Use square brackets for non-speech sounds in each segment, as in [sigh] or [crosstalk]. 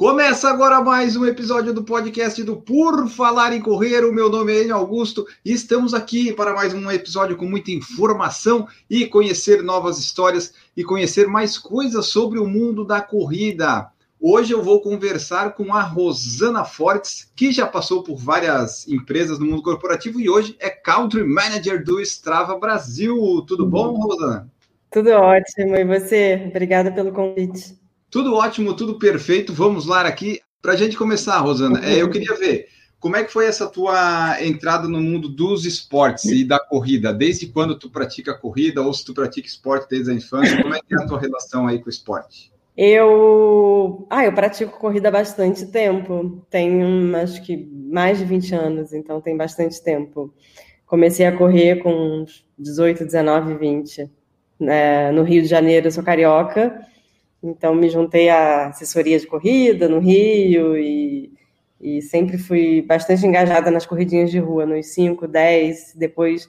Começa agora mais um episódio do podcast do Por Falar em Correr. O meu nome é Enio Augusto e estamos aqui para mais um episódio com muita informação e conhecer novas histórias e conhecer mais coisas sobre o mundo da corrida. Hoje eu vou conversar com a Rosana Fortes, que já passou por várias empresas no mundo corporativo e hoje é Country Manager do Strava Brasil. Tudo bom, Rosana? Tudo ótimo. E você? Obrigada pelo convite. Tudo ótimo, tudo perfeito. Vamos lá aqui. Para a gente começar, Rosana, é, eu queria ver como é que foi essa tua entrada no mundo dos esportes e da corrida? Desde quando tu pratica corrida ou se tu pratica esporte desde a infância? Como é que é a tua relação aí com o esporte? Eu, ah, eu pratico corrida há bastante tempo. Tenho, acho que mais de 20 anos, então tem bastante tempo. Comecei a correr com 18, 19, 20. Né? No Rio de Janeiro, eu sou carioca, então me juntei à assessoria de corrida no Rio e, e sempre fui bastante engajada nas corridinhas de rua, nos 5, 10. Depois,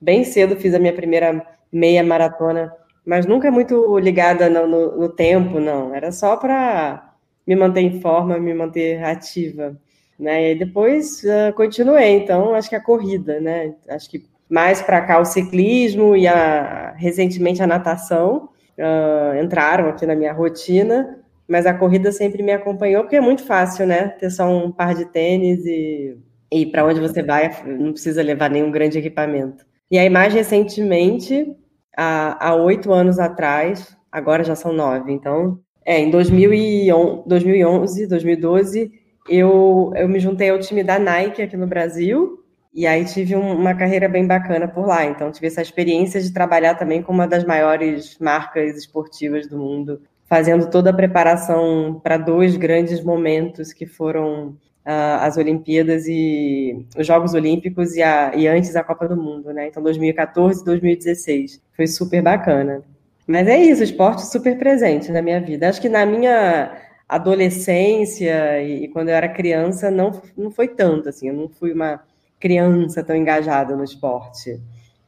bem cedo, fiz a minha primeira meia maratona mas nunca muito ligada no, no, no tempo, não. Era só para me manter em forma, me manter ativa. Né? E depois uh, continuei, então, acho que a corrida, né? Acho que mais para cá o ciclismo e a, recentemente a natação uh, entraram aqui na minha rotina, mas a corrida sempre me acompanhou, porque é muito fácil, né? Ter só um par de tênis e, e para onde você vai não precisa levar nenhum grande equipamento. E aí, mais recentemente, há oito anos atrás, agora já são nove, então, é, em 2011, 2012, eu, eu me juntei ao time da Nike aqui no Brasil, e aí tive um, uma carreira bem bacana por lá. Então, tive essa experiência de trabalhar também com uma das maiores marcas esportivas do mundo, fazendo toda a preparação para dois grandes momentos que foram uh, as Olimpíadas e os Jogos Olímpicos e, a, e antes a Copa do Mundo, né? Então, 2014 e 2016. Foi super bacana. Mas é isso, esporte super presente na minha vida. Acho que na minha adolescência e, e quando eu era criança não, não foi tanto, assim. Eu não fui uma criança tão engajada no esporte.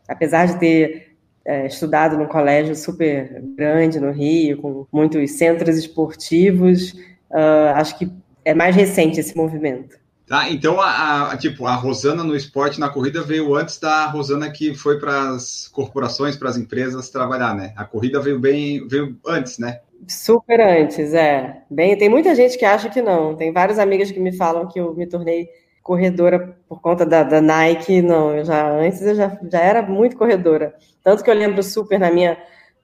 Apesar de ter é, estudado num colégio super grande no Rio, com muitos centros esportivos, uh, acho que é mais recente esse movimento. Tá, então a, a, tipo, a Rosana no esporte, na corrida, veio antes da Rosana que foi para as corporações, para as empresas trabalhar, né? A corrida veio bem, veio antes, né? Super antes, é. Bem, tem muita gente que acha que não. Tem várias amigas que me falam que eu me tornei corredora por conta da, da Nike. Não, eu já antes eu já, já era muito corredora. Tanto que eu lembro super na minha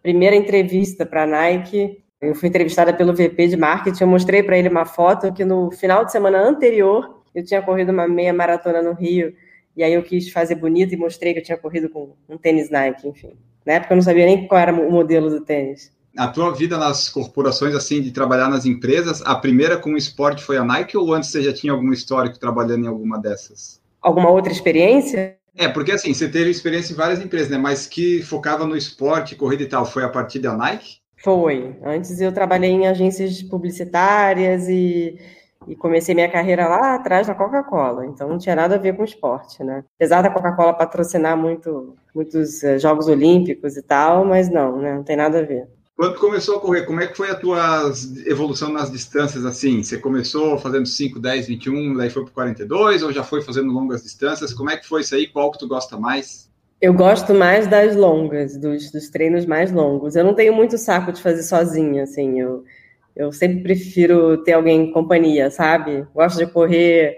primeira entrevista para a Nike, eu fui entrevistada pelo VP de marketing, eu mostrei para ele uma foto que no final de semana anterior eu tinha corrido uma meia maratona no Rio, e aí eu quis fazer bonito e mostrei que eu tinha corrido com um tênis Nike, enfim. Na época eu não sabia nem qual era o modelo do tênis. A tua vida nas corporações, assim, de trabalhar nas empresas, a primeira com o esporte foi a Nike ou antes você já tinha algum histórico trabalhando em alguma dessas? Alguma outra experiência? É, porque assim, você teve experiência em várias empresas, né? Mas que focava no esporte, corrida e tal, foi a partir da Nike? Foi. Antes eu trabalhei em agências publicitárias e, e comecei minha carreira lá atrás na Coca-Cola. Então não tinha nada a ver com esporte, né? Apesar da Coca-Cola patrocinar muito, muitos uh, Jogos Olímpicos e tal, mas não, né? Não tem nada a ver. Quando começou a correr, como é que foi a tua evolução nas distâncias assim? Você começou fazendo 5, 10, 21, daí foi para 42 ou já foi fazendo longas distâncias? Como é que foi isso aí? Qual que tu gosta mais? Eu gosto mais das longas, dos, dos, treinos mais longos. Eu não tenho muito saco de fazer sozinha, assim. Eu, eu sempre prefiro ter alguém em companhia, sabe? Gosto de correr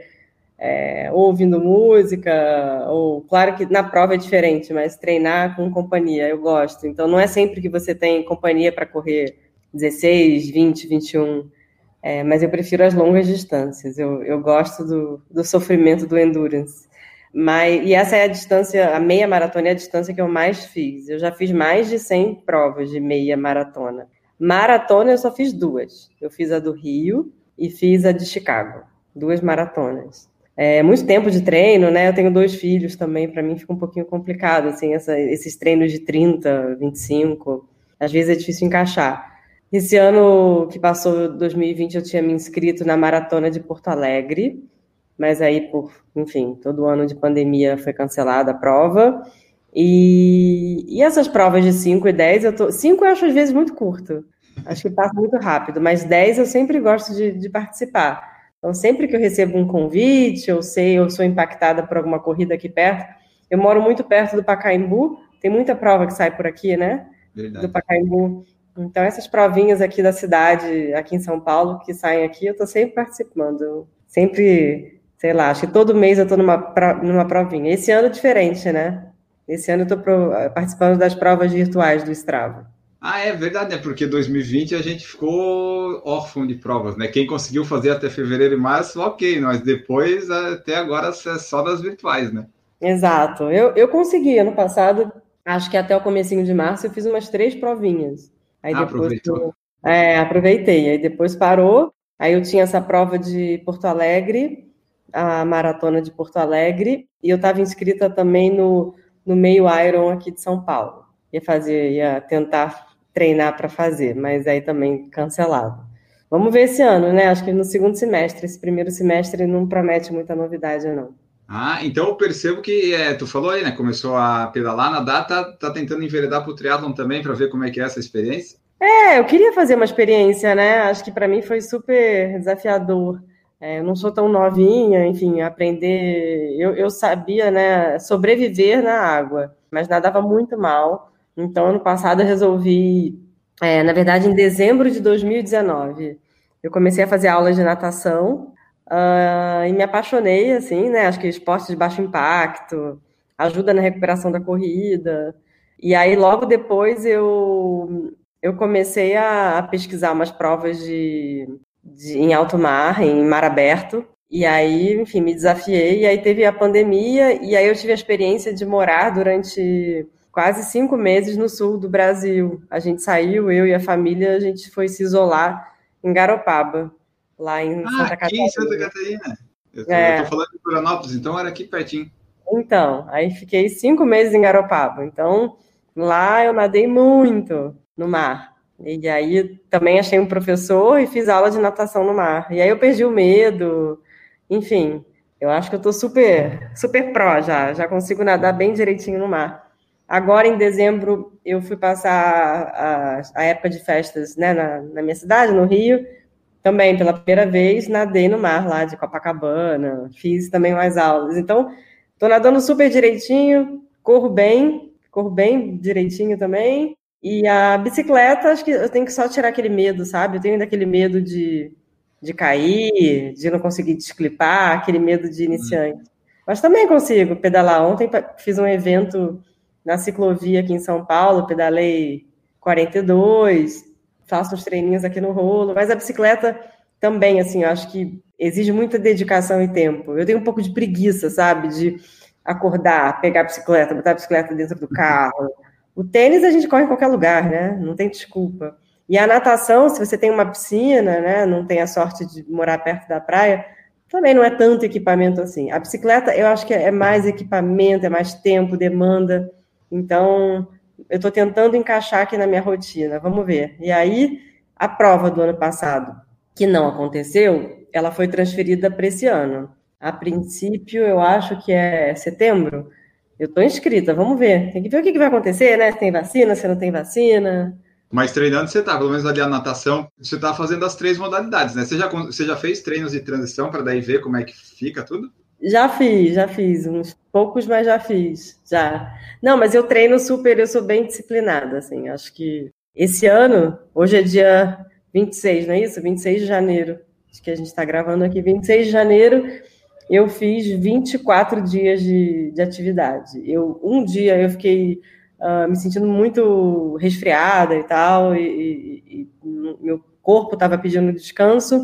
é, ouvindo música, ou claro que na prova é diferente, mas treinar com companhia eu gosto. Então não é sempre que você tem companhia para correr 16, 20, 21. É, mas eu prefiro as longas distâncias. Eu, eu gosto do, do sofrimento do endurance. Mas, e essa é a distância, a meia maratona é a distância que eu mais fiz. Eu já fiz mais de 100 provas de meia maratona. Maratona eu só fiz duas. Eu fiz a do Rio e fiz a de Chicago. Duas maratonas. É muito tempo de treino, né? Eu tenho dois filhos também, para mim fica um pouquinho complicado, assim, essa, esses treinos de 30, 25, às vezes é difícil encaixar. Esse ano que passou, 2020, eu tinha me inscrito na maratona de Porto Alegre, mas aí, por, enfim, todo ano de pandemia foi cancelada a prova. E, e essas provas de 5 e 10, eu tô. 5 eu acho às vezes muito curto. Acho que passa muito rápido, mas 10 eu sempre gosto de, de participar. Então, sempre que eu recebo um convite, eu sei, eu sou impactada por alguma corrida aqui perto. Eu moro muito perto do Pacaembu, tem muita prova que sai por aqui, né? Verdade. Do Pacaembu. Então, essas provinhas aqui da cidade, aqui em São Paulo, que saem aqui, eu estou sempre participando. Sempre, sei lá, acho que todo mês eu estou numa, numa provinha. Esse ano é diferente, né? Esse ano eu estou participando das provas virtuais do Strava. Ah, é verdade, né? Porque 2020 a gente ficou órfão de provas, né? Quem conseguiu fazer até fevereiro e março, ok, mas depois, até agora, é só das virtuais, né? Exato. Eu, eu consegui, ano passado, acho que até o comecinho de março, eu fiz umas três provinhas. Aí ah, depois aproveitou. Eu, é, aproveitei. Aí depois parou. Aí eu tinha essa prova de Porto Alegre, a maratona de Porto Alegre, e eu estava inscrita também no, no meio Iron aqui de São Paulo. Ia fazer, ia tentar treinar para fazer, mas aí também cancelado. Vamos ver esse ano, né? Acho que no segundo semestre. Esse primeiro semestre não promete muita novidade, não. Ah, então eu percebo que é, tu falou aí, né? Começou a pedalar, nadar, tá, tá tentando enveredar para o triatlon também para ver como é que é essa experiência? É, eu queria fazer uma experiência, né? Acho que para mim foi super desafiador. É, eu não sou tão novinha, enfim, aprender. Eu, eu sabia, né, sobreviver na água, mas nadava muito mal. Então, ano passado eu resolvi, é, na verdade, em dezembro de 2019, eu comecei a fazer aulas de natação uh, e me apaixonei, assim, né? Acho que esporte de baixo impacto ajuda na recuperação da corrida. E aí, logo depois, eu, eu comecei a, a pesquisar umas provas de, de, em alto mar, em mar aberto. E aí, enfim, me desafiei. E aí teve a pandemia, e aí eu tive a experiência de morar durante quase cinco meses no sul do Brasil. A gente saiu, eu e a família, a gente foi se isolar em Garopaba, lá em ah, Santa Catarina. Aqui em Santa Catarina. Eu tô, é. eu tô falando de Florianópolis, então era aqui pertinho. Então, aí fiquei cinco meses em Garopaba. Então, lá eu nadei muito no mar. E aí também achei um professor e fiz aula de natação no mar. E aí eu perdi o medo. Enfim, eu acho que eu tô super, super pró já. Já consigo nadar bem direitinho no mar. Agora, em dezembro, eu fui passar a, a época de festas né, na, na, minha cidade, no Rio. Também, pela primeira vez, nadei no mar lá de Copacabana. Fiz também mais aulas. Então, estou nadando super direitinho, corro bem, corro bem direitinho também. E a bicicleta, acho que eu tenho que só tirar aquele medo, sabe? Eu tenho aquele medo de, de cair, de não conseguir desclipar, aquele medo de iniciante. Mas também consigo pedalar. Ontem fiz um evento na ciclovia aqui em São Paulo, pedalei 42, faço uns treininhos aqui no rolo, mas a bicicleta também, assim, eu acho que exige muita dedicação e tempo. Eu tenho um pouco de preguiça, sabe, de acordar, pegar a bicicleta, botar a bicicleta dentro do carro. O tênis a gente corre em qualquer lugar, né? Não tem desculpa. E a natação, se você tem uma piscina, né, não tem a sorte de morar perto da praia, também não é tanto equipamento assim. A bicicleta, eu acho que é mais equipamento, é mais tempo, demanda. Então, eu estou tentando encaixar aqui na minha rotina, vamos ver. E aí, a prova do ano passado, que não aconteceu, ela foi transferida para esse ano. A princípio, eu acho que é setembro. Eu estou inscrita, vamos ver. Tem que ver o que, vai acontecer, né? Se tem vacina, se não tem vacina. Mas treinando você tá, pelo menos ali a natação, você tá fazendo as três modalidades, né? Você já, você já fez treinos de transição para daí ver como é que fica tudo? Já fiz, já fiz, uns poucos, mas já fiz, já. Não, mas eu treino super, eu sou bem disciplinada, assim, acho que esse ano, hoje é dia 26, não é isso? 26 de janeiro, acho que a gente está gravando aqui, 26 de janeiro, eu fiz 24 dias de, de atividade. Eu, um dia eu fiquei uh, me sentindo muito resfriada e tal, e, e, e meu corpo estava pedindo descanso,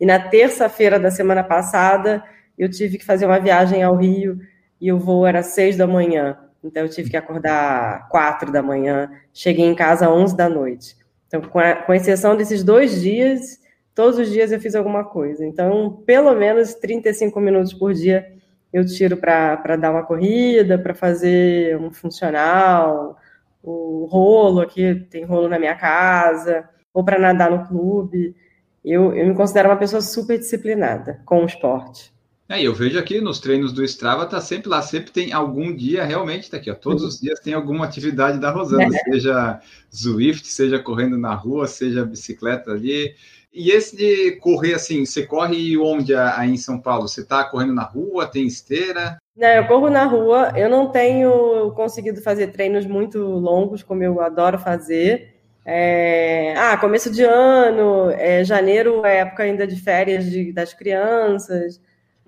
e na terça-feira da semana passada eu tive que fazer uma viagem ao Rio e o voo era seis da manhã. Então eu tive que acordar quatro da manhã. Cheguei em casa às onze da noite. Então, com, a, com exceção desses dois dias, todos os dias eu fiz alguma coisa. Então, pelo menos 35 minutos por dia eu tiro para dar uma corrida, para fazer um funcional, o rolo aqui, tem rolo na minha casa, ou para nadar no clube. Eu, eu me considero uma pessoa super disciplinada com o esporte. É, eu vejo aqui nos treinos do Strava, tá sempre lá, sempre tem algum dia, realmente tá aqui, ó, todos os dias tem alguma atividade da Rosana, [laughs] seja Zwift, seja correndo na rua, seja bicicleta ali. E esse de correr assim, você corre onde aí em São Paulo? Você tá correndo na rua, tem esteira? Não, eu corro na rua, eu não tenho conseguido fazer treinos muito longos, como eu adoro fazer. É... Ah, começo de ano, é, janeiro é época ainda de férias de, das crianças.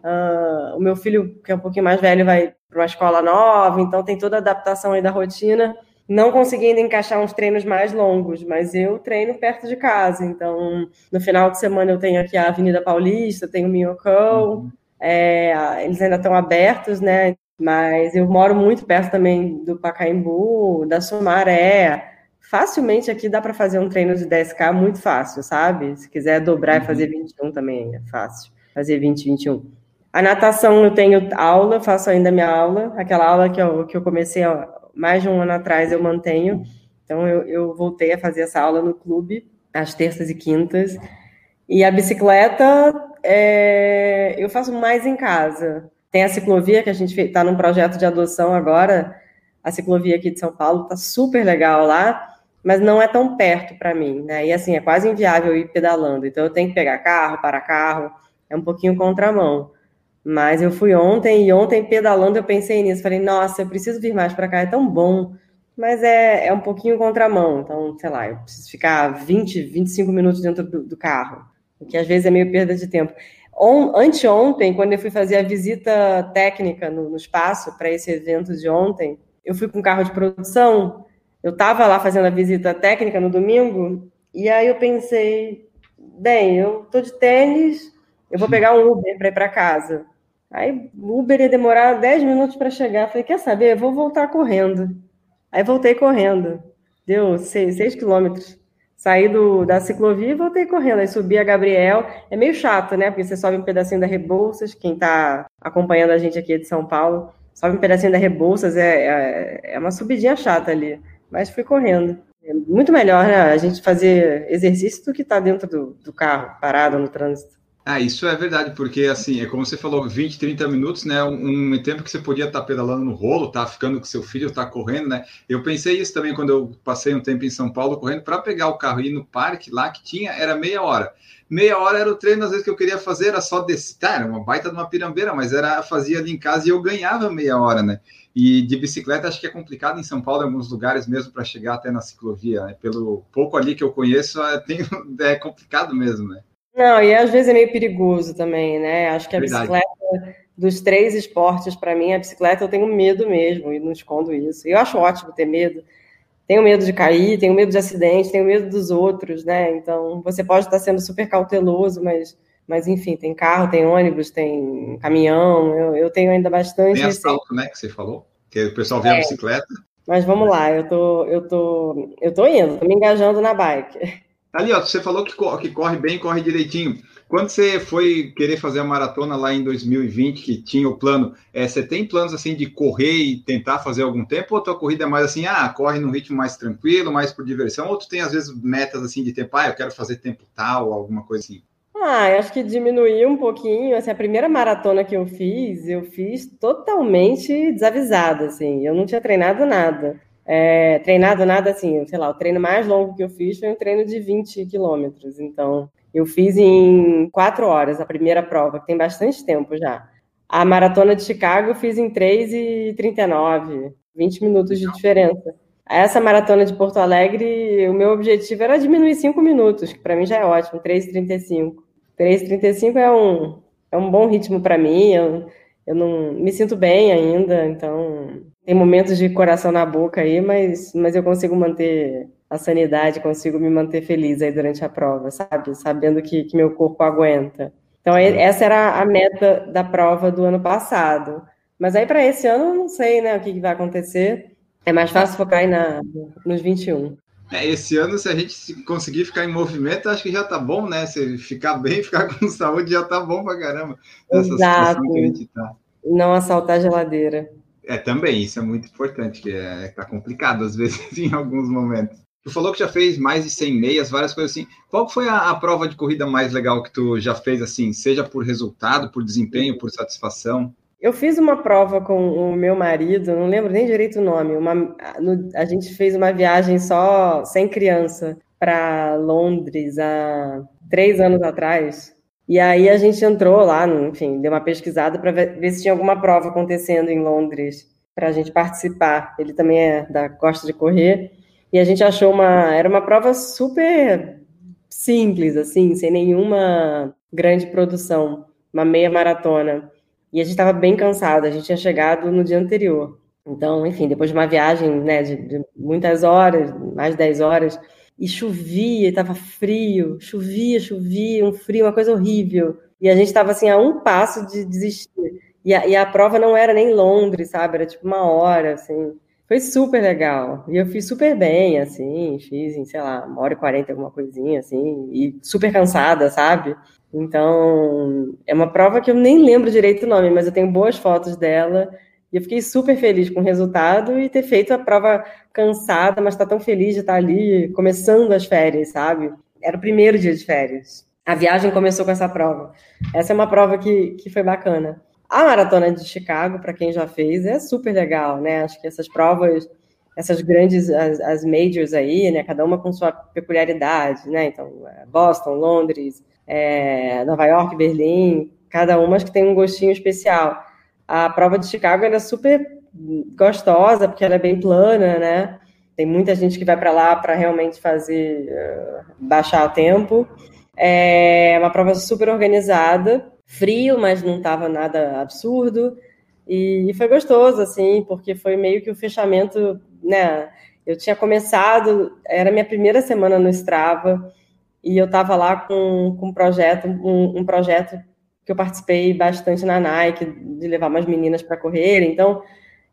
Uh, o meu filho, que é um pouquinho mais velho, vai para uma escola nova, então tem toda a adaptação aí da rotina. Não consegui ainda encaixar uns treinos mais longos, mas eu treino perto de casa. Então, no final de semana eu tenho aqui a Avenida Paulista, tenho o Minhocão, uhum. é, eles ainda estão abertos, né? Mas eu moro muito perto também do Pacaembu, da Sumaré. Facilmente aqui dá para fazer um treino de 10K muito fácil, sabe? Se quiser dobrar uhum. e fazer 21 também é fácil. Fazer 20, 21. A natação eu tenho aula, faço ainda minha aula, aquela aula que eu, que eu comecei ó, mais de um ano atrás eu mantenho. Então eu, eu voltei a fazer essa aula no clube, às terças e quintas. E a bicicleta é, eu faço mais em casa. Tem a ciclovia, que a gente está num projeto de adoção agora. A ciclovia aqui de São Paulo está super legal lá, mas não é tão perto para mim, né? E assim, é quase inviável ir pedalando. Então eu tenho que pegar carro, para carro, é um pouquinho contramão. Mas eu fui ontem e ontem pedalando eu pensei nisso. Falei, nossa, eu preciso vir mais para cá, é tão bom. Mas é, é um pouquinho contramão. Então, sei lá, eu preciso ficar 20, 25 minutos dentro do, do carro, o que às vezes é meio perda de tempo. On, anteontem, quando eu fui fazer a visita técnica no, no espaço para esse evento de ontem, eu fui com carro de produção. Eu estava lá fazendo a visita técnica no domingo, e aí eu pensei, bem, eu tô de tênis, eu vou pegar um Uber para ir para casa. Aí o Uber ia demorar 10 minutos para chegar. Falei, quer saber? Eu vou voltar correndo. Aí voltei correndo. Deu 6 quilômetros. Saí do, da ciclovia e voltei correndo. Aí subi a Gabriel. É meio chato, né? Porque você sobe um pedacinho da Rebouças. Quem está acompanhando a gente aqui de São Paulo, sobe um pedacinho da Rebouças. É, é, é uma subidinha chata ali. Mas fui correndo. É muito melhor, né? A gente fazer exercício do que estar tá dentro do, do carro, parado no trânsito. Ah, isso é verdade, porque assim, é como você falou, 20, 30 minutos, né? Um, um tempo que você podia estar tá pedalando no rolo, tá ficando com seu filho, tá correndo, né? Eu pensei isso também quando eu passei um tempo em São Paulo correndo para pegar o carro e ir no parque lá que tinha, era meia hora. Meia hora era o treino, às vezes que eu queria fazer, era só descer, tá, era uma baita de uma pirambeira, mas era fazia ali em casa e eu ganhava meia hora, né? E de bicicleta acho que é complicado em São Paulo, em alguns lugares mesmo, para chegar até na ciclovia. Né? Pelo pouco ali que eu conheço, é, tem, [laughs] é complicado mesmo, né? Não, e às vezes é meio perigoso também, né? Acho que a Verdade. bicicleta, dos três esportes, para mim, a bicicleta eu tenho medo mesmo, e não escondo isso. E eu acho ótimo ter medo. Tenho medo de cair, tenho medo de acidente, tenho medo dos outros, né? Então, você pode estar sendo super cauteloso, mas, mas enfim, tem carro, tem ônibus, tem caminhão, eu, eu tenho ainda bastante. Tem assalto, né, que você falou? Que o pessoal vê é. a bicicleta. Mas vamos lá, eu tô, eu tô, eu tô indo, tô me engajando na bike. Ali, ó, você falou que corre, que corre bem, corre direitinho. Quando você foi querer fazer a maratona lá em 2020, que tinha o plano, é, você tem planos assim de correr e tentar fazer algum tempo? Ou a tua corrida é mais assim, ah, corre num ritmo mais tranquilo, mais por diversão? Ou tu tem às vezes metas assim de tempo, ah, eu quero fazer tempo tal, alguma coisa assim? Ah, eu acho que diminuiu um pouquinho. Assim, a primeira maratona que eu fiz, eu fiz totalmente desavisada, assim. Eu não tinha treinado nada. É, treinado nada assim, sei lá, o treino mais longo que eu fiz foi um treino de 20 quilômetros. Então, eu fiz em quatro horas a primeira prova, que tem bastante tempo já. A maratona de Chicago eu fiz em 3 e 39, 20 minutos de diferença. Essa maratona de Porto Alegre, o meu objetivo era diminuir 5 minutos, que para mim já é ótimo, 3,35. 3,35 é um, é um bom ritmo para mim, eu, eu não me sinto bem ainda, então tem momentos de coração na boca aí, mas, mas eu consigo manter a sanidade, consigo me manter feliz aí durante a prova, sabe? Sabendo que, que meu corpo aguenta. Então, essa era a meta da prova do ano passado. Mas aí, para esse ano, eu não sei né, o que, que vai acontecer. É mais fácil focar aí na, nos 21. É, esse ano, se a gente conseguir ficar em movimento, acho que já tá bom, né? Se ficar bem, [laughs] ficar com saúde, já tá bom pra caramba. Nessa Exato. que a gente tá. Não assaltar a geladeira. É, também, isso é muito importante, que é, tá complicado às [laughs] vezes em alguns momentos. Tu falou que já fez mais de 100 meias, várias coisas assim. Qual foi a, a, prova de corrida mais legal que tu já fez, assim, seja por resultado, por desempenho, por satisfação? Eu fiz uma prova com o meu marido, não lembro nem direito o nome. Uma, no, a gente fez uma viagem só sem criança para Londres há três anos atrás. E aí a gente entrou lá, enfim, deu uma pesquisada para ver, se tinha alguma prova acontecendo em Londres para a gente participar. Ele também é da gosta de correr e a gente achou uma era uma prova super simples assim, sem nenhuma grande produção, uma meia maratona. E a gente estava bem cansado, a gente tinha chegado no dia anterior. Então, enfim, depois de uma viagem né, de, de muitas horas, mais de 10 horas, e chovia, estava frio, chovia, chovia, um frio, uma coisa horrível. E a gente estava assim a um passo de desistir. E a, e a prova não era nem Londres, sabe? Era tipo uma hora, assim. Foi super legal. E eu fiz super bem, assim, fiz em, sei lá, uma hora e quarenta, alguma coisinha, assim, e super cansada, sabe? Então, é uma prova que eu nem lembro direito o nome, mas eu tenho boas fotos dela. E eu fiquei super feliz com o resultado e ter feito a prova cansada, mas tá tão feliz de estar ali começando as férias, sabe? Era o primeiro dia de férias. A viagem começou com essa prova. Essa é uma prova que, que foi bacana. A maratona de Chicago, para quem já fez, é super legal, né? Acho que essas provas, essas grandes, as, as majors aí, né? Cada uma com sua peculiaridade, né? Então, é, Boston, Londres, é, Nova York, Berlim, cada uma acho que tem um gostinho especial. A prova de Chicago é super gostosa, porque ela é bem plana, né? Tem muita gente que vai para lá para realmente fazer uh, baixar o tempo. É uma prova super organizada, frio, mas não estava nada absurdo. E, foi gostoso, assim, porque foi meio que o fechamento, né? Eu tinha começado, era minha primeira semana no Strava, e eu estava lá com, com um projeto, um, um projeto que eu participei bastante na Nike, de levar umas meninas para correr. Então,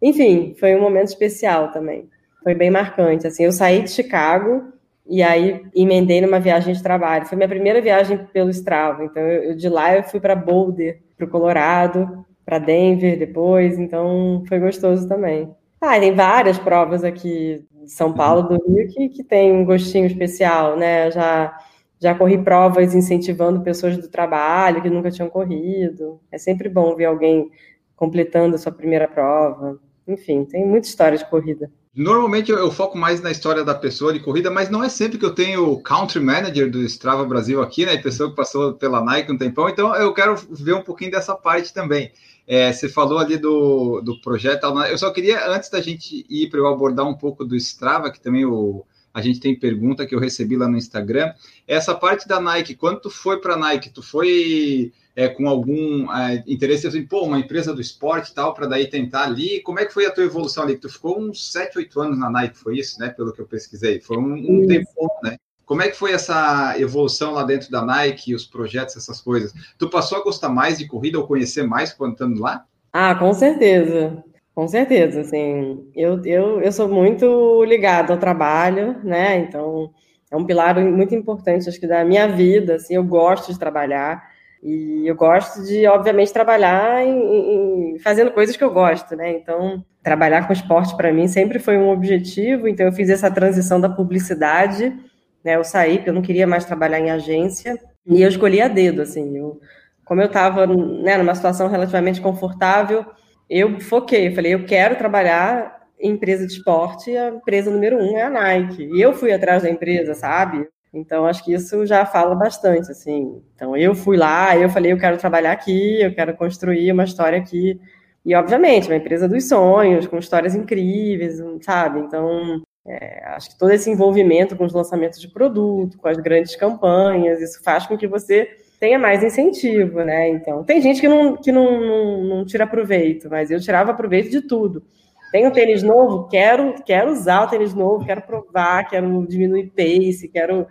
enfim, foi um momento especial também. Foi bem marcante. Assim, eu saí de Chicago e aí emendei numa viagem de trabalho. Foi minha primeira viagem pelo Strava. Então, eu, de lá eu fui para Boulder, para o Colorado, para Denver depois. Então, foi gostoso também. Ah, tem várias provas aqui de São Paulo, do Rio, que, que tem um gostinho especial, né? Já já corri provas incentivando pessoas do trabalho que nunca tinham corrido. É sempre bom ver alguém completando a sua primeira prova. Enfim, tem muita história de corrida. Normalmente eu, eu, foco mais na história da pessoa de corrida, mas não é sempre que eu tenho o country manager do Strava Brasil aqui, né? Pessoa que passou pela Nike um tempão, então eu quero ver um pouquinho dessa parte também. É, você falou ali do, do projeto, eu só queria, antes da gente ir para eu abordar um pouco do Strava, que também o, a gente tem pergunta que eu recebi lá no Instagram. Essa parte da Nike, quando tu foi para a Nike, tu foi é, com algum é, interesse, assim, pô, uma empresa do esporte e tal, para daí tentar ali, como é que foi a tua evolução ali? Tu ficou uns 7, 8 anos na Nike, foi isso, né? Pelo que eu pesquisei, foi um, um tempo, né? Como é que foi essa evolução lá dentro da Nike, os projetos, essas coisas? Tu passou a gostar mais de corrida ou conhecer mais quando estando lá? Ah, com certeza. Com certeza, assim, eu, eu, eu sou muito ligado ao trabalho, né, então é um pilar muito importante, acho que da minha vida, assim, eu gosto de trabalhar e eu gosto de, obviamente, trabalhar em, em fazendo coisas que eu gosto, né, então trabalhar com esporte para mim sempre foi um objetivo, então eu fiz essa transição da publicidade, né, eu saí porque eu não queria mais trabalhar em agência e eu escolhi a dedo, assim, eu, como eu estava, né, numa situação relativamente confortável, eu foquei, falei, eu quero trabalhar em empresa de esporte, a empresa número um é a Nike. E eu fui atrás da empresa, sabe? Então, acho que isso já fala bastante, assim. Então, eu fui lá, eu falei, eu quero trabalhar aqui, eu quero construir uma história aqui. E, obviamente, uma empresa dos sonhos, com histórias incríveis, sabe? Então, é, acho que todo esse envolvimento com os lançamentos de produto, com as grandes campanhas, isso faz com que você tenha mais incentivo, né? Então, tem gente que não, que não, não, não tira proveito, mas eu tirava proveito de tudo. Tenho tênis novo, quero, quero usar o tênis novo, quero provar, quero diminuir pace, quero,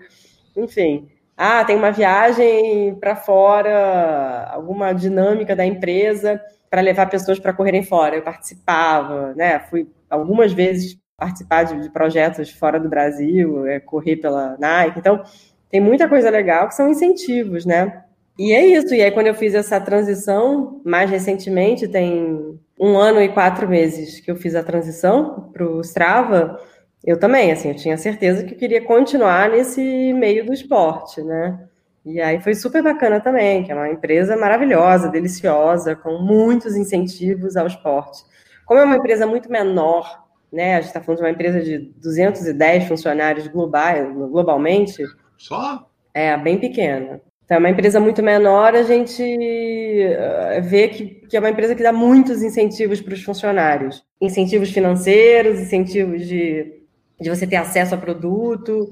enfim. Ah, tem uma viagem para fora, alguma dinâmica da empresa para levar pessoas para correrem fora. Eu participava, né? Fui algumas vezes participar de, de projetos fora do Brasil, é, correr pela Nike. Então, tem muita coisa legal que são incentivos, né? E é isso. E aí, quando eu fiz essa transição, mais recentemente, tem um ano e quatro meses que eu fiz a transição para o Strava, eu também, assim, eu tinha certeza que eu queria continuar nesse meio do esporte, né? E aí foi super bacana também, que é uma empresa maravilhosa, deliciosa, com muitos incentivos ao esporte. Como é uma empresa muito menor, né? A gente está falando de uma empresa de 210 funcionários globais, globalmente. Só? É, bem pequena. Então, é uma empresa muito menor, a gente eh, vê que, que é uma empresa que dá muitos incentivos para os funcionários. Incentivos financeiros, incentivos de, de você ter acesso a produto.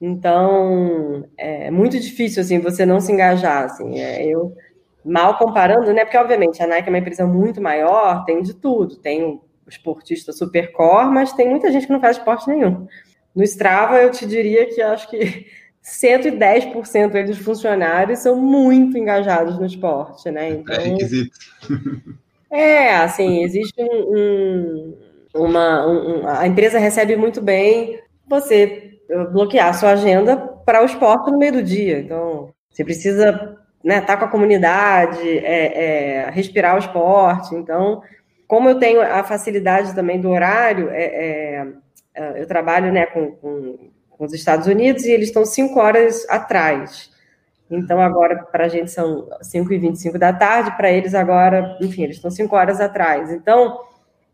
Então, é muito difícil, assim, você não se engajar, assim. É, eu, mal comparando, né, porque, obviamente, a Nike é uma empresa muito maior, tem de tudo. Tem o esportista super core, mas tem muita gente que não faz esporte nenhum. No Strava, eu te diria que acho que 110% dos funcionários são muito engajados no esporte, né? É então, é requisito. [laughs] É, assim, existe um, um uma, um, a empresa recebe muito bem você bloquear a sua agenda para o esporte no meio do dia. Então, você precisa estar né, tá com a comunidade, é, é, respirar o esporte. Então, como eu tenho a facilidade também do horário, é, é eu trabalho né, com, com com os Estados Unidos e eles estão cinco horas atrás. Então, agora, para a gente são 5 e 25 da tarde, para eles agora, enfim, eles estão cinco horas atrás. Então,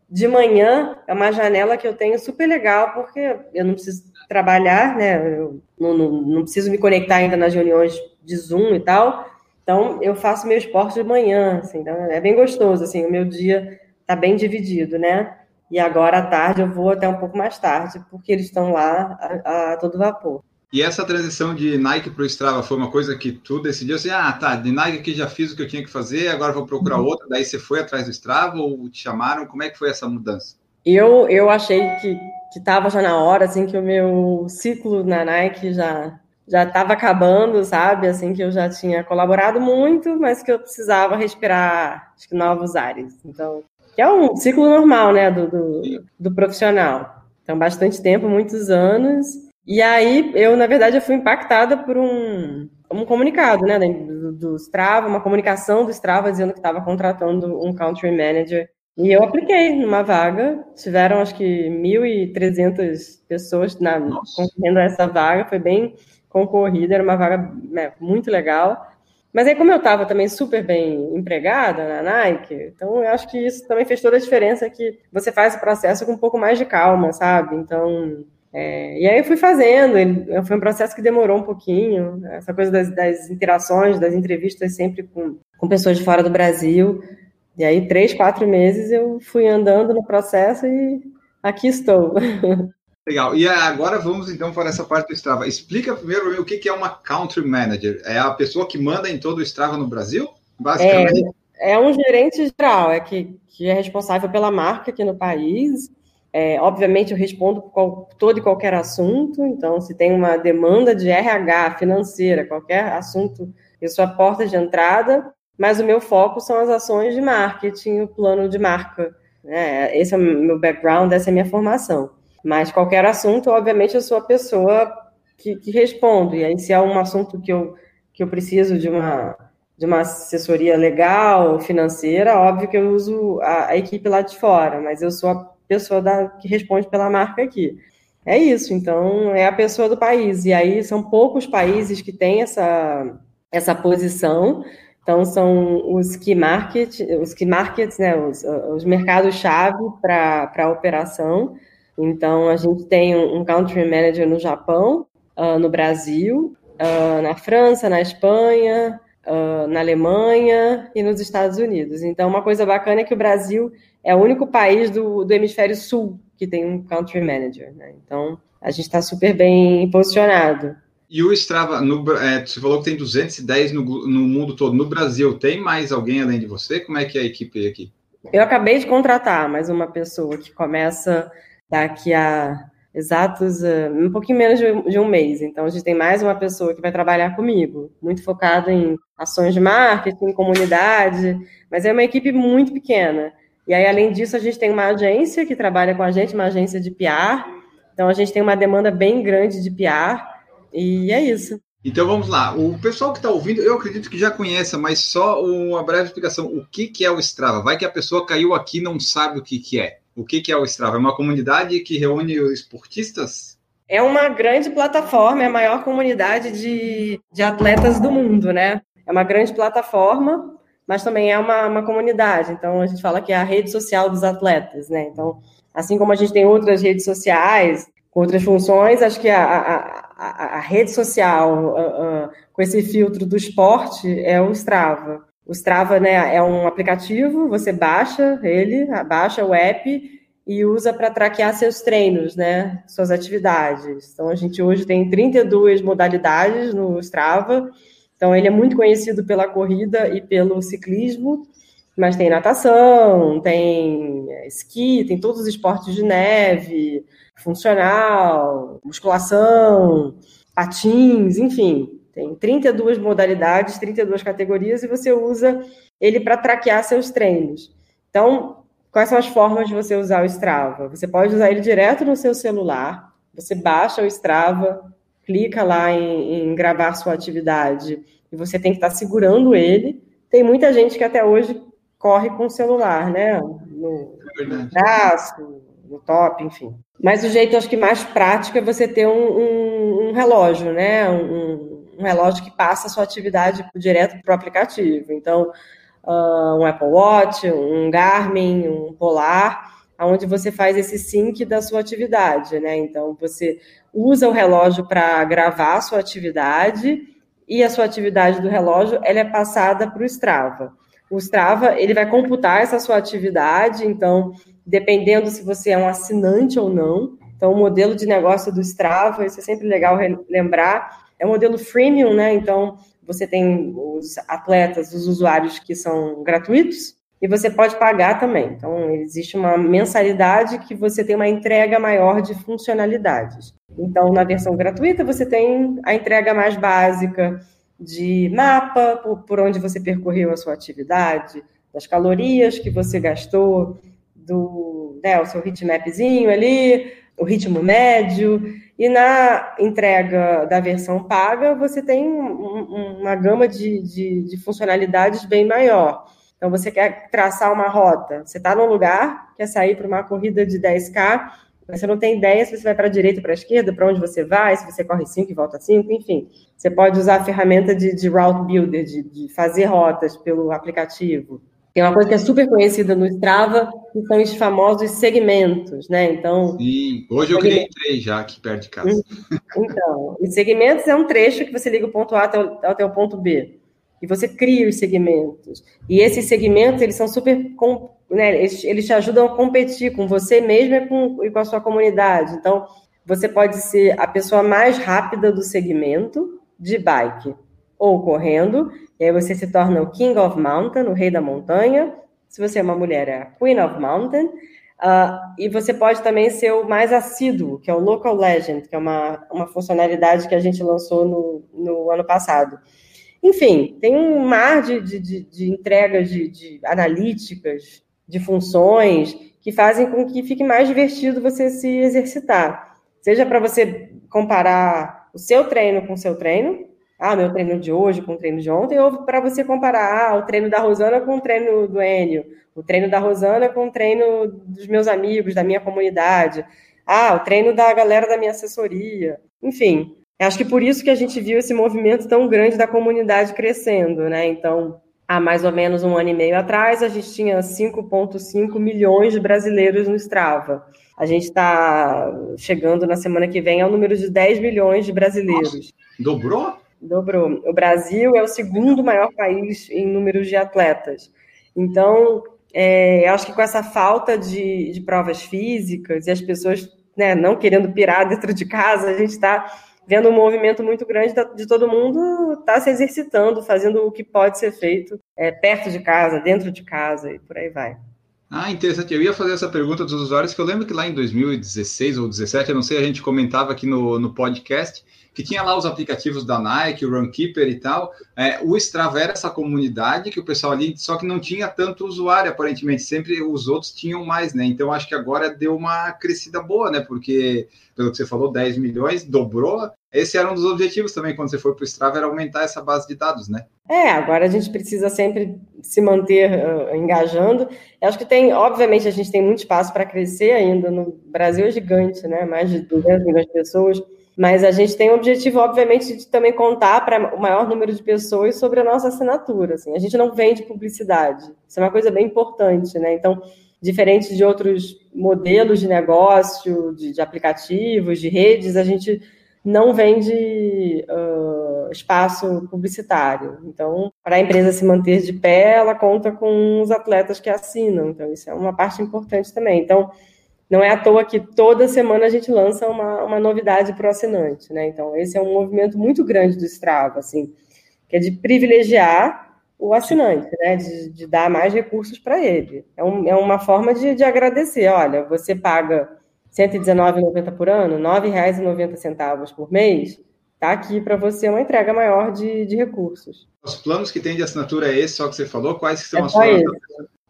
de manhã é uma janela que eu tenho super legal, porque eu não preciso trabalhar, né? Eu não, não, não preciso me conectar ainda nas reuniões de Zoom e tal. Então, eu faço meu esporte de manhã, assim, então é bem gostoso, assim, o meu dia está bem dividido, né? E agora à tarde eu vou até um pouco mais tarde, porque eles estão lá a, a todo vapor. E essa transição de Nike para o Strava foi uma coisa que tu decidiu assim, ah, tá, de Nike aqui já fiz o que eu tinha que fazer, agora vou procurar uhum. outra. Daí você foi atrás do Strava ou te chamaram? Como é que foi essa mudança? Eu, eu achei que estava já na hora, assim, que o meu ciclo na Nike já já estava acabando, sabe? Assim, que eu já tinha colaborado muito, mas que eu precisava respirar acho que, novos ares. Então, que é um ciclo normal, né, do, do, do, profissional. Então, bastante tempo, muitos anos. E aí, eu, na verdade, eu fui impactada por um, um comunicado, né, do, do Strava, uma comunicação do Strava dizendo que estava contratando um country manager. E eu apliquei numa vaga, tiveram acho que 1.300 pessoas na, concorrendo a essa vaga, foi bem concorrida, era uma vaga né, muito legal. Mas aí, como eu estava também super bem empregada na Nike, então eu acho que isso também fez toda a diferença que você faz o processo com um pouco mais de calma, sabe? Então, é, e aí eu fui fazendo, foi um processo que demorou um pouquinho, essa coisa das, das interações, das entrevistas sempre com, com pessoas de fora do Brasil. E aí, três, quatro meses, eu fui andando no processo e aqui estou. [laughs] Legal. E agora vamos então para essa parte do Strava. Explica primeiro para mim o que é uma Country Manager. É a pessoa que manda em todo o Strava no Brasil? Basicamente. É, é um gerente geral, é que, que é responsável pela marca aqui no país. É, obviamente, eu respondo por todo e qualquer assunto. Então, se tem uma demanda de RH, financeira, qualquer assunto, eu sou a porta de entrada. Mas o meu foco são as ações de marketing, o plano de marca. É, esse é o meu background, essa é a minha formação. Mas qualquer assunto, obviamente, eu sou a pessoa que, que respondo. E aí, se é um assunto que eu, que eu preciso de uma, de uma assessoria legal, financeira, óbvio que eu uso a, a equipe lá de fora, mas eu sou a pessoa da, que responde pela marca aqui. É isso, então é a pessoa do país. E aí são poucos países que têm essa, essa posição. Então são os key market, os key markets, né, os, os mercados-chave para a operação. Então, a gente tem um country manager no Japão, uh, no Brasil, uh, na França, na Espanha, uh, na Alemanha e nos Estados Unidos. Então, uma coisa bacana é que o Brasil é o único país do, do hemisfério sul que tem um country manager. Né? Então, a gente está super bem posicionado. E o Strava, no, é, você falou que tem 210 no, no mundo todo. No Brasil, tem mais alguém além de você? Como é que é a equipe aqui? Eu acabei de contratar mais uma pessoa que começa daqui a exatos uh, um pouquinho menos de, de, um mês. Então, a gente tem mais uma pessoa que vai trabalhar comigo, muito focada em ações de marketing, comunidade, mas é uma equipe muito pequena. E aí, além disso, a gente tem uma agência que trabalha com a gente, uma agência de PR. Então, a gente tem uma demanda bem grande de PR. E é isso. Então vamos lá. O pessoal que está ouvindo, eu acredito que já conheça, mas só uma breve explicação. O que, que é o Strava? Vai que a pessoa caiu aqui e não sabe o que, que é. O que, é o Strava? É uma comunidade que reúne esportistas? É uma grande plataforma, é a maior comunidade de, de atletas do mundo, né? É uma grande plataforma mas também é uma, uma comunidade. Então, a gente fala que é a rede social dos atletas, né? Então, assim como a gente tem outras redes sociais, com outras funções, acho que a, a, a, a rede social com esse filtro do esporte é o Strava. O Strava né, é um aplicativo, você baixa ele, baixa o app e usa para traquear seus treinos, né, suas atividades. Então, a gente hoje tem 32 modalidades no Strava, então, ele é muito conhecido pela corrida e pelo ciclismo, mas tem natação, tem é, esqui, tem todos os esportes de neve, funcional, musculação, patins, enfim. Tem 32 modalidades, 32 categorias e você usa ele para traquear seus treinos. Então, quais são as formas de você usar o Strava? Você pode usar ele direto no seu celular, você baixa o Strava, clica lá em, em gravar sua atividade e você tem que estar segurando ele. Tem muita gente que até hoje corre com o celular, né? No, no braço, no top, enfim. Mas o jeito, acho que mais prático é você ter um, um, um relógio, né? Um, um, relógio que passa a sua atividade direto para o aplicativo. Então, uh, um Apple Watch, um Garmin, um Polar, onde você faz esse sync da sua atividade, né? Então, você usa o relógio para gravar a sua atividade e a sua atividade do relógio ela é passada para o Strava. O Strava ele vai computar essa sua atividade, então, dependendo se você é um assinante ou não. Então, o modelo de negócio do Strava, isso é sempre legal lembrar, é o modelo freemium, né? Então, você tem os atletas, os usuários que são gratuitos, e você pode pagar também. Então, existe uma mensalidade que você tem uma entrega maior de funcionalidades. Então, na versão gratuita, você tem a entrega mais básica de mapa, por, onde você percorreu a sua atividade, das calorias que você gastou, do né, o seu hitmapzinho ali, o ritmo médio. E na entrega da versão paga, você tem um, uma gama de, de, de funcionalidades bem maior. Então, você quer traçar uma rota, você está num lugar, quer sair para uma corrida de 10K, mas você não tem ideia se você vai para a direita, para a esquerda, para onde você vai, se você corre 5 e volta 5, enfim. Você pode usar a ferramenta de, de Route Builder, de, de fazer rotas pelo aplicativo. Tem uma coisa que é super conhecida no Strava, que são os famosos segmentos, né? Então. Sim, hoje eu criei três já aqui perto de casa. Então, os segmentos é um trecho que você liga o ponto A até o, até o ponto B e você cria os segmentos. E esses segmentos, eles são super, né, eles, eles te ajudam a competir com você mesmo e com, e com a sua comunidade. Então, você pode ser a pessoa mais rápida do segmento de bike ou correndo, e aí você se torna o King of Mountain, o rei da montanha. Se você é uma mulher, é a Queen of Mountain. Uh, e você pode também ser o mais assíduo, que é o Local Legend, que é uma, uma funcionalidade que a gente lançou no, no ano passado. Enfim, tem um mar de, de, de, entregas de, de analíticas, de funções, que fazem com que fique mais divertido você se exercitar. Seja para você comparar o seu treino com o seu treino, ah, meu treino de hoje com o treino de ontem, ou para você comparar ah, o treino da Rosana com o treino do Enio, o treino da Rosana com o treino dos meus amigos, da minha comunidade, ah, o treino da galera da minha assessoria. Enfim, Acho que por isso que a gente viu esse movimento tão grande da comunidade crescendo, né? Então, há mais ou menos um ano e meio atrás, a gente tinha 5,5 milhões de brasileiros no Strava. A gente está chegando na semana que vem ao número de 10 milhões de brasileiros. Nossa, dobrou? Dobrou. O Brasil é o segundo maior país em números de atletas. Então, é, acho que com essa falta de, de provas físicas e as pessoas né, não querendo pirar dentro de casa, a gente está vendo um movimento muito grande de todo mundo tá se exercitando, fazendo o que pode ser feito é, perto de casa, dentro de casa e por aí vai. Ah, interessante. Eu ia fazer essa pergunta dos usuários, que eu lembro que lá em 2016 ou 2017, eu não sei, a gente comentava aqui no, no podcast que tinha lá os aplicativos da Nike, o Runkeeper e tal. É, o Strava era essa comunidade que o pessoal ali, só que não tinha tanto usuário, aparentemente. Sempre os outros tinham mais, né? Então acho que agora deu uma crescida boa, né? Porque, pelo que você falou, 10 milhões, dobrou. Esse era um dos objetivos também, quando você foi para o Strava, era aumentar essa base de dados, né? É, agora a gente precisa sempre se manter uh, engajando. Eu acho que tem, obviamente, a gente tem muito espaço para crescer ainda. No Brasil é gigante, né? Mais de 200 milhões de pessoas. Mas a gente tem o objetivo, obviamente, de também contar para o maior número de pessoas sobre a nossa assinatura. Assim. A gente não vende publicidade. Isso é uma coisa bem importante, né? Então, diferente de outros modelos de negócio, de, de aplicativos, de redes, a gente não vende uh, espaço publicitário. Então, para a empresa se manter de pé, ela conta com os atletas que assinam. Então, isso é uma parte importante também. Então, não é à toa que toda semana a gente lança uma, uma novidade para o assinante, né? Então, esse é um movimento muito grande do Strava, assim, que é de privilegiar o assinante, né? De, de dar mais recursos para ele. É, um, é uma forma de, de agradecer. Olha, você paga R$ 119,90 por ano, R$ 9,90 por mês, tá aqui para você uma entrega maior de, de recursos. Os planos que tem de assinatura é esse, só que você falou, quais que são é as suas?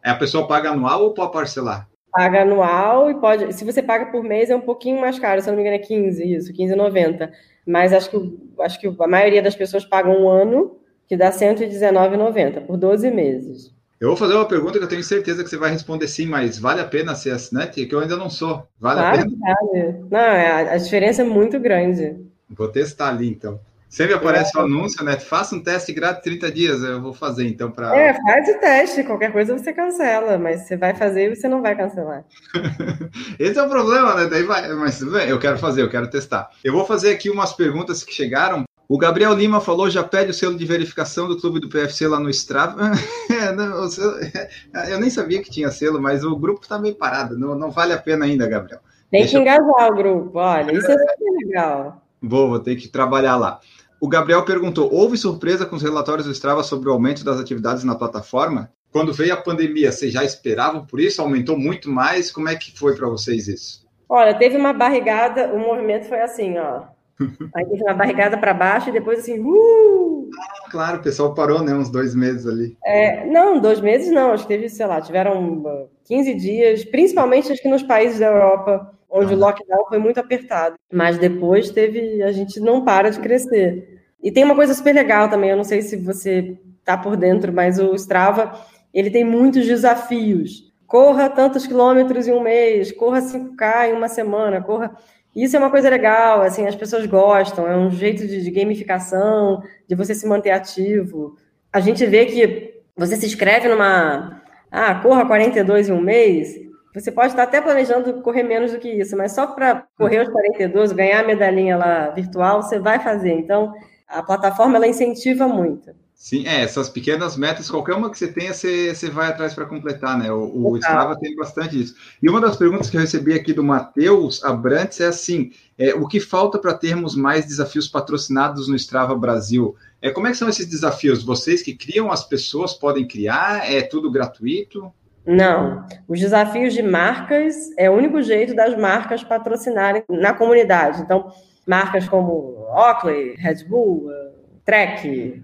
É a pessoa paga anual ou pode parcelar? Paga anual e pode. Se você paga por mês, é um pouquinho mais caro, se eu não me engano, é 15, isso, 15,90. Mas acho que, acho que a maioria das pessoas paga um ano, que dá 119,90 por 12 meses. Eu vou fazer uma pergunta que eu tenho certeza que você vai responder sim, mas vale a pena ser assinante? Que eu ainda não sou. Vale claro, a pena? Vale. Não, é, a diferença é muito grande. Vou testar ali, então. Sempre aparece o é. um anúncio, né? Faça um teste grátis 30 dias. Eu vou fazer, então, para. É, faz o teste. Qualquer coisa você cancela, mas você vai fazer e você não vai cancelar. [laughs] Esse é o problema, né? Daí vai... Mas tudo bem, eu quero fazer, eu quero testar. Eu vou fazer aqui umas perguntas que chegaram. O Gabriel Lima falou, já pede o selo de verificação do clube do PFC lá no Strava. [laughs] É, [laughs] eu nem sabia que tinha selo, mas o grupo está meio parado. Não, não vale a pena ainda, Gabriel. Tem Deixa que engajar eu... o grupo, olha, isso é super legal. Vou, vou ter que trabalhar lá. O Gabriel perguntou: houve surpresa com os relatórios do Strava sobre o aumento das atividades na plataforma? Quando veio a pandemia, vocês já esperavam por isso? Aumentou muito mais? Como é que foi para vocês isso? Olha, teve uma barrigada, o movimento foi assim, ó. [laughs] Aí teve uma barrigada para baixo e depois assim, uh! Ah, claro, o pessoal parou, né? Uns dois meses ali. É, não, dois meses não, acho que teve, sei lá, tiveram 15 dias, principalmente acho que nos países da Europa onde o lockdown foi muito apertado. Mas depois teve, a gente não para de crescer. E tem uma coisa super legal também, eu não sei se você está por dentro, mas o Strava, ele tem muitos desafios. Corra tantos quilômetros em um mês, corra 5K em uma semana, corra... Isso é uma coisa legal, assim, as pessoas gostam, é um jeito de, de gamificação, de você se manter ativo. A gente vê que você se inscreve numa... Ah, corra 42 em um mês, você pode estar até planejando correr menos do que isso, mas só para correr os 42, ganhar a medalhinha lá virtual, você vai fazer. Então, a plataforma ela incentiva muito. Sim, é, essas pequenas metas, qualquer uma que você tenha, você, você vai atrás para completar, né? O, o Strava tem bastante isso. E uma das perguntas que eu recebi aqui do Matheus Abrantes é assim: é, o que falta para termos mais desafios patrocinados no Strava Brasil? É, como é que são esses desafios? Vocês que criam, as pessoas podem criar? É tudo gratuito? Não. Os desafios de marcas é o único jeito das marcas patrocinarem na comunidade. Então, marcas como Oakley, Red Bull, Trek,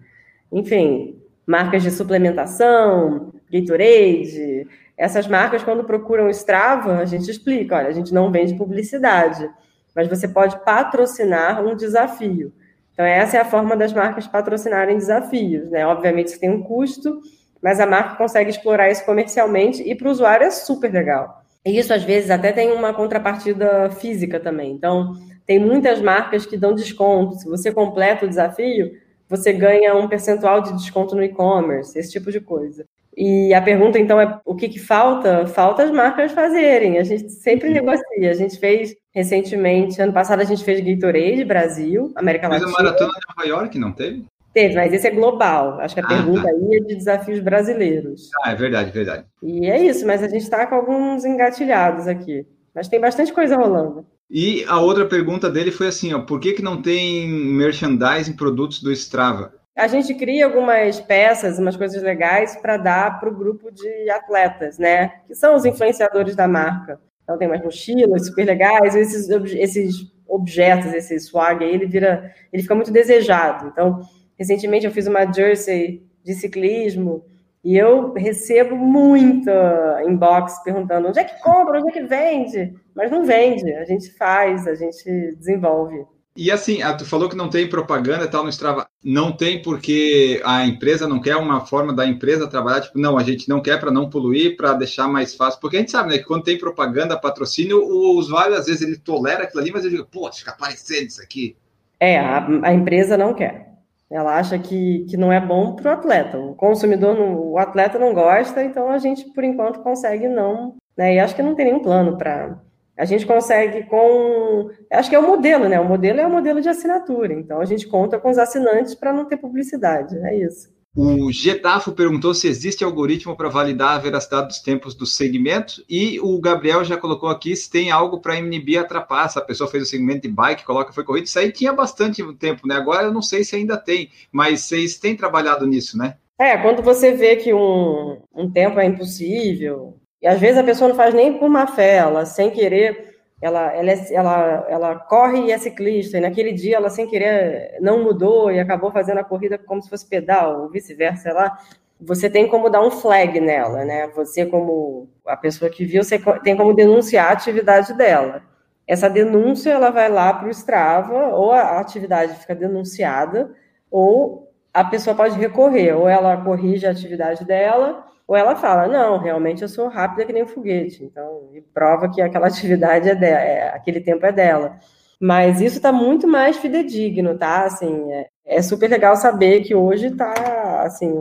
enfim, marcas de suplementação, Gatorade, essas marcas, quando procuram Strava, a gente explica: olha, a gente não vende publicidade, mas você pode patrocinar um desafio. Então, essa é a forma das marcas patrocinarem desafios, né? Obviamente, isso tem um custo, mas a marca consegue explorar isso comercialmente e para o usuário é super legal. E isso, às vezes, até tem uma contrapartida física também. Então, tem muitas marcas que dão desconto. Se você completa o desafio, você ganha um percentual de desconto no e-commerce, esse tipo de coisa. E a pergunta, então, é o que, que falta? Falta as marcas fazerem. A gente sempre uhum. negocia. A gente fez recentemente, ano passado, a gente fez Gatorade Brasil, América Latina. Mas a Maratona de Nova York não teve? Teve, mas esse é global. Acho que a ah, pergunta tá. aí é de desafios brasileiros. Ah, é verdade, verdade. E é isso, mas a gente está com alguns engatilhados aqui. Mas tem bastante coisa rolando. E a outra pergunta dele foi assim, ó, por que, que não tem merchandising produtos do Strava? A gente cria algumas peças, umas coisas legais para dar para o grupo de atletas, né? Que são os influenciadores da marca. Então tem umas mochilas super legais, esses, esses objetos, esse swag aí, ele vira, ele fica muito desejado. Então, recentemente eu fiz uma jersey de ciclismo e eu recebo muita inbox perguntando onde é que compra, onde é que vende, mas não vende, a gente faz, a gente desenvolve. E assim, ah, tu falou que não tem propaganda e tal no Strava. Não tem porque a empresa não quer uma forma da empresa trabalhar, tipo, não, a gente não quer para não poluir, para deixar mais fácil. Porque a gente sabe, né, que quando tem propaganda, patrocínio, o usuário às vezes ele tolera aquilo ali, mas ele diz, pô, fica aparecendo isso aqui. É, a, a, empresa não quer. Ela acha que, que não é bom para o atleta. O consumidor, não, o atleta não gosta, então a gente, por enquanto, consegue não. Né, e acho que não tem nenhum plano para a gente consegue com. Acho que é o modelo, né? O modelo é o modelo de assinatura. Então a gente conta com os assinantes para não ter publicidade. É isso. O Getafo perguntou se existe algoritmo para validar a veracidade dos tempos do segmento. E o Gabriel já colocou aqui se tem algo para MNB atrapar. Se a pessoa fez o segmento de bike, coloca foi corrido. Isso aí tinha bastante tempo, né? Agora eu não sei se ainda tem, mas vocês têm trabalhado nisso, né? É, quando você vê que um, um tempo é impossível, e às vezes a pessoa não faz nem por má fé, ela sem querer, ela, ela, é, ela, ela corre e é ciclista, e naquele dia ela sem querer não mudou e acabou fazendo a corrida como se fosse pedal, ou vice-versa, lá. Você tem como dar um flag nela, né? Você, como a pessoa que viu, você tem como denunciar a atividade dela. Essa denúncia ela vai lá para o Strava, ou a atividade fica denunciada, ou a pessoa pode recorrer, ou ela corrige a atividade dela, ou ela fala, não, realmente eu sou rápida que nem um foguete, então, e prova que aquela [laughs] atividade é dela, é, aquele tempo é dela. Mas isso está muito mais fidedigno, tá? Assim, é, é, super legal saber que hoje está, assim,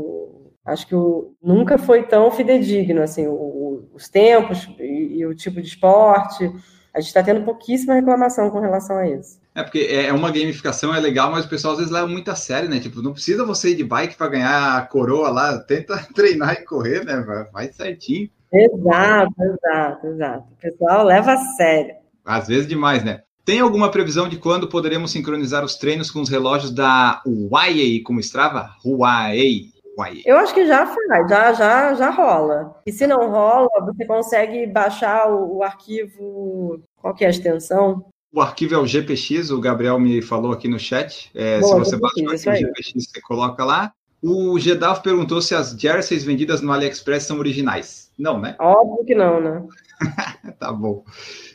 acho que o, nunca foi tão fidedigno, assim, o, os tempos e, e o tipo de esporte. A gente está tendo pouquíssima reclamação com relação a isso. É porque é, é uma gamificação, é legal, mas o pessoal às vezes leva muito a sério, né? Tipo, não precisa você ir de bike para ganhar a coroa lá, tenta [laughs] treinar e correr, né? Vai certinho. Exato, exato, exato. O pessoal leva a sério. Às vezes demais, né? Tem alguma previsão de quando poderemos sincronizar os treinos com os relógios da Huawei como Strava? Huawei. Huawei. Eu acho que já faz, já, já, já rola. E se não rola, você consegue baixar o, o arquivo. Qual que é a extensão? O arquivo é o GPX, o Gabriel me falou aqui no chat. É, Boa, se você baixa o arquivo GPX, você coloca lá. O Gedalf perguntou se as jerseys vendidas no AliExpress são originais. Não, né? [laughs] Óbvio que não, né? tá bom.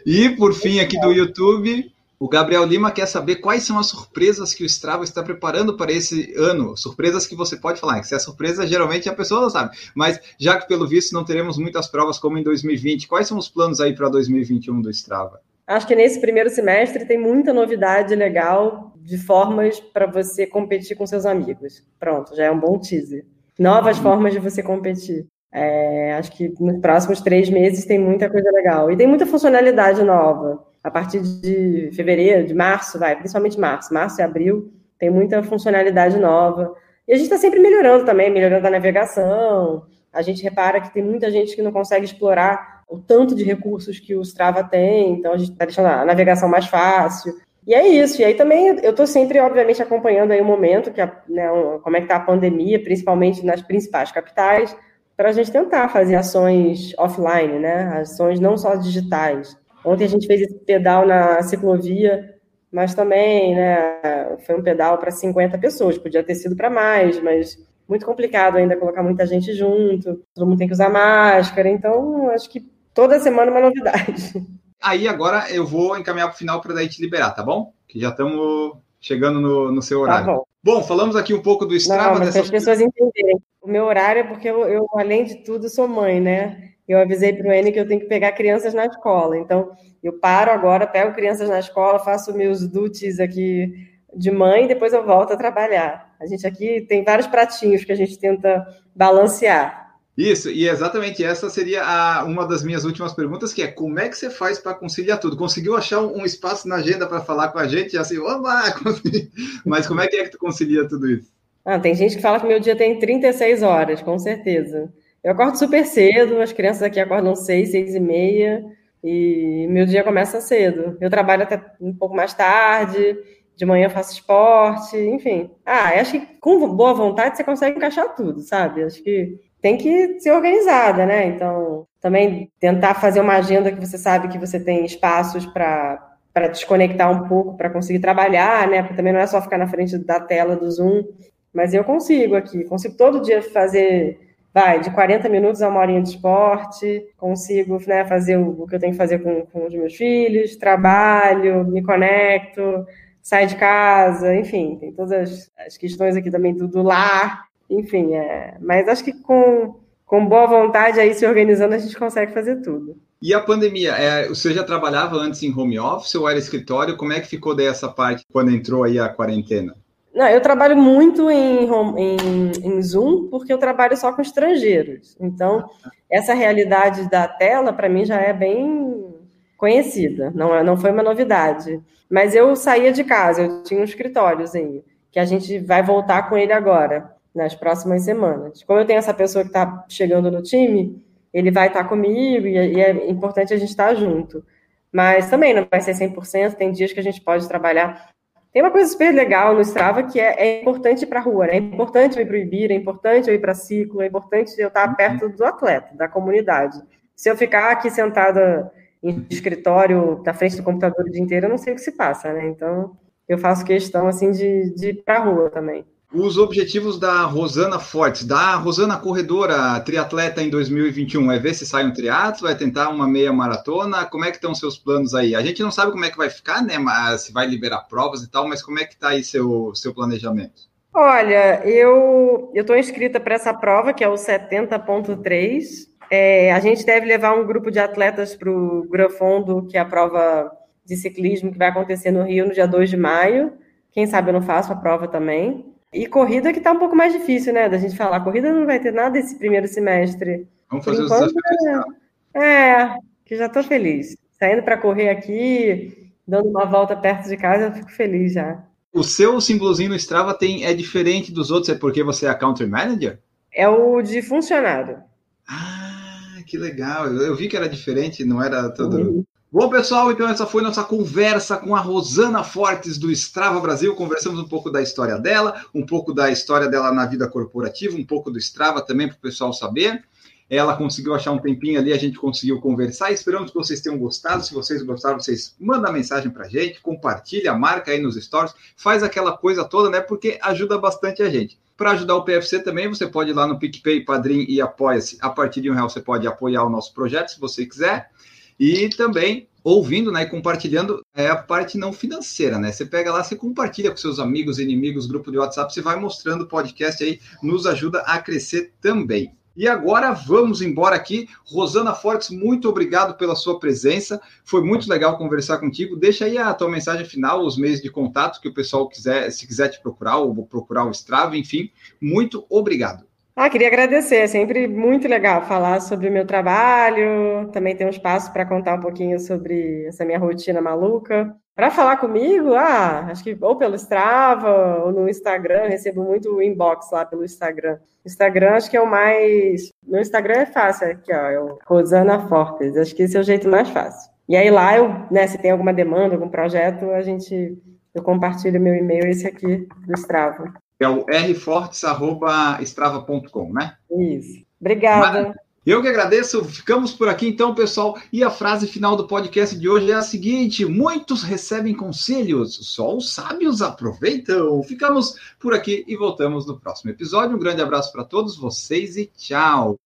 E por fim, aqui do YouTube, o Gabriel Lima quer saber quais são as surpresas que o Strava está preparando para esse ano. Surpresas que você pode falar. Que se é surpresa, geralmente a pessoa não sabe. Mas já que pelo visto não teremos muitas provas como em 2020, quais são os planos aí para 2021 do Strava? Acho que nesse primeiro semestre tem muita novidade legal de formas para você competir com seus amigos. Pronto, já é um bom teaser. Novas formas de você competir. É, acho que nos próximos três meses tem muita coisa legal. E tem muita funcionalidade nova. A partir de fevereiro, de março, vai, principalmente março, março e abril, tem muita funcionalidade nova. E a gente está sempre melhorando também, melhorando a navegação. A gente repara que tem muita gente que não consegue explorar o tanto de recursos que o Strava tem, então a gente está deixando a navegação mais fácil. E é isso. E aí também eu estou sempre, obviamente, acompanhando aí o momento, que a, né, como é que está a pandemia, principalmente nas principais capitais, para a gente tentar fazer ações offline, né? Ações não só digitais. Ontem a gente fez esse pedal na ciclovia, mas também, né? Foi um pedal para 50 pessoas, podia ter sido para mais, mas muito complicado ainda colocar muita gente junto, todo mundo tem que usar máscara, então acho que Toda semana uma novidade. Aí agora eu vou encaminhar para o final para daí te liberar, tá bom? Que já estamos chegando no, no seu horário. Tá bom. bom, falamos aqui um pouco do Strava. Não, mas dessas... as pessoas entenderem. O meu horário é porque eu, eu, além de tudo, sou mãe, né? Eu avisei para o N que eu tenho que pegar crianças na escola. Então, eu paro agora, pego crianças na escola, faço meus duties aqui de mãe e depois eu volto a trabalhar. A gente aqui tem vários pratinhos que a gente tenta balancear. Isso, e exatamente essa seria a, uma das minhas últimas perguntas, que é como é que você faz para conciliar tudo? Conseguiu achar um, um espaço na agenda para falar com a gente? Assim, oba, [laughs] mas como é que é que tu concilia tudo isso? Ah, tem gente que fala que meu dia tem 36 horas, com certeza. Eu acordo super cedo, as crianças aqui acordam 6, 6 e meia, e meu dia começa cedo. Eu trabalho até um pouco mais tarde, de manhã faço esporte, enfim. Ah, acho que com boa vontade você consegue encaixar tudo, sabe? Acho que tem que ser organizada, né? Então, também tentar fazer uma agenda que você sabe que você tem espaços para para desconectar um pouco, para conseguir trabalhar, né? Porque também não é só ficar na frente da tela do Zoom, mas eu consigo aqui, consigo todo dia fazer, vai, de 40 minutos a uma horinha de esporte, consigo né, fazer o, o que eu tenho que fazer com, com os meus filhos, trabalho, me conecto, saio de casa, enfim, tem todas as, as questões aqui também do, do lar, enfim, é, mas acho que com, com boa vontade aí se organizando a gente consegue fazer tudo. E a pandemia, é, você já trabalhava antes em home office ou era escritório? Como é que ficou dessa parte quando entrou aí a quarentena? Não, eu trabalho muito em, home, em, em, Zoom porque eu trabalho só com estrangeiros. Então, essa realidade da tela, para mim, já é bem conhecida, não, é, não foi uma novidade. Mas eu saía de casa, eu tinha um escritóriozinho, que a gente vai voltar com ele agora, nas próximas semanas. Como eu tenho essa pessoa que está chegando no time, ele vai estar comigo e, é importante a gente estar junto. Mas também não vai ser 100%, tem dias que a gente pode trabalhar. Tem uma coisa super legal no Strava que é, é importante para a rua, né? é importante eu ir para o Ibira, é importante eu ir para ciclo, é importante eu estar perto do atleta, da comunidade. Se eu ficar aqui sentada em escritório, na frente do computador o dia inteiro, eu não sei o que se passa, né? Então, eu faço questão, assim, de, de ir para a rua também os objetivos da Rosana Fortes, da Rosana Corredora Triatleta em 2021, é ver se sai um triatlo, é tentar uma meia maratona, como é que estão seus planos aí? A gente não sabe como é que vai ficar, né, se vai liberar provas e tal, mas como é que está aí seu, seu planejamento? Olha, eu estou inscrita para essa prova, que é o 70.3, é, a gente deve levar um grupo de atletas para o Grafondo, que é a prova de ciclismo que vai acontecer no Rio no dia 2 de maio, quem sabe eu não faço a prova também. E corrida que tá um pouco mais difícil, né? Da gente falar. Corrida não vai ter nada esse primeiro semestre. Vamos fazer os desafios. É, é, que já tô feliz. Saindo para correr aqui, dando uma volta perto de casa, eu fico feliz já. O seu símbolozinho no Strava tem, é diferente dos outros, é porque você é a Country Manager? É o de funcionário. Ah, que legal. Eu, eu vi que era diferente, não era todo. Uhum. Bom, pessoal, então essa foi nossa conversa com a Rosana Fortes do Strava Brasil. Conversamos um pouco da história dela, um pouco da história dela na vida corporativa, um pouco do Strava também para o pessoal saber. Ela conseguiu achar um tempinho ali, a gente conseguiu conversar. Esperamos que vocês tenham gostado. Se vocês gostaram, vocês mandam mensagem para a gente, compartilha, marca aí nos stories, faz aquela coisa toda, né? Porque ajuda bastante a gente. Para ajudar o PFC também, você pode ir lá no PicPay, Padrim e Apoia-se. A partir de um real você pode apoiar o nosso projeto, se você quiser. E também ouvindo né, e compartilhando é a parte não financeira, né? Você pega lá, você compartilha com seus amigos, inimigos, grupo de WhatsApp, você vai mostrando o podcast aí, nos ajuda a crescer também. E agora vamos embora aqui. Rosana Fortes, muito obrigado pela sua presença. Foi muito legal conversar contigo. Deixa aí a tua mensagem final, os meios de contato que o pessoal quiser, se quiser te procurar ou procurar o Strava, enfim. Muito obrigado. Ah, queria agradecer, é sempre muito legal falar sobre o meu trabalho, também ter um espaço para contar um pouquinho sobre essa minha rotina maluca. Para falar comigo, ah, acho que ou pelo Strava ou no Instagram, recebo muito inbox lá pelo Instagram. Instagram acho que é o mais. Meu Instagram é fácil, aqui, ó, é o Rosana Fortes, acho que esse é o jeito mais fácil. E aí lá eu, né, se tem alguma demanda, algum projeto, a gente eu compartilho meu e-mail, esse aqui do Strava é o rfortes.strava.com, né? Isso. Obrigada. Eu que agradeço. Ficamos por aqui então, pessoal. E a frase final do podcast de hoje é a seguinte: muitos recebem conselhos, só os sábios aproveitam. Ficamos por aqui e voltamos no próximo episódio. Um grande abraço para todos vocês e tchau.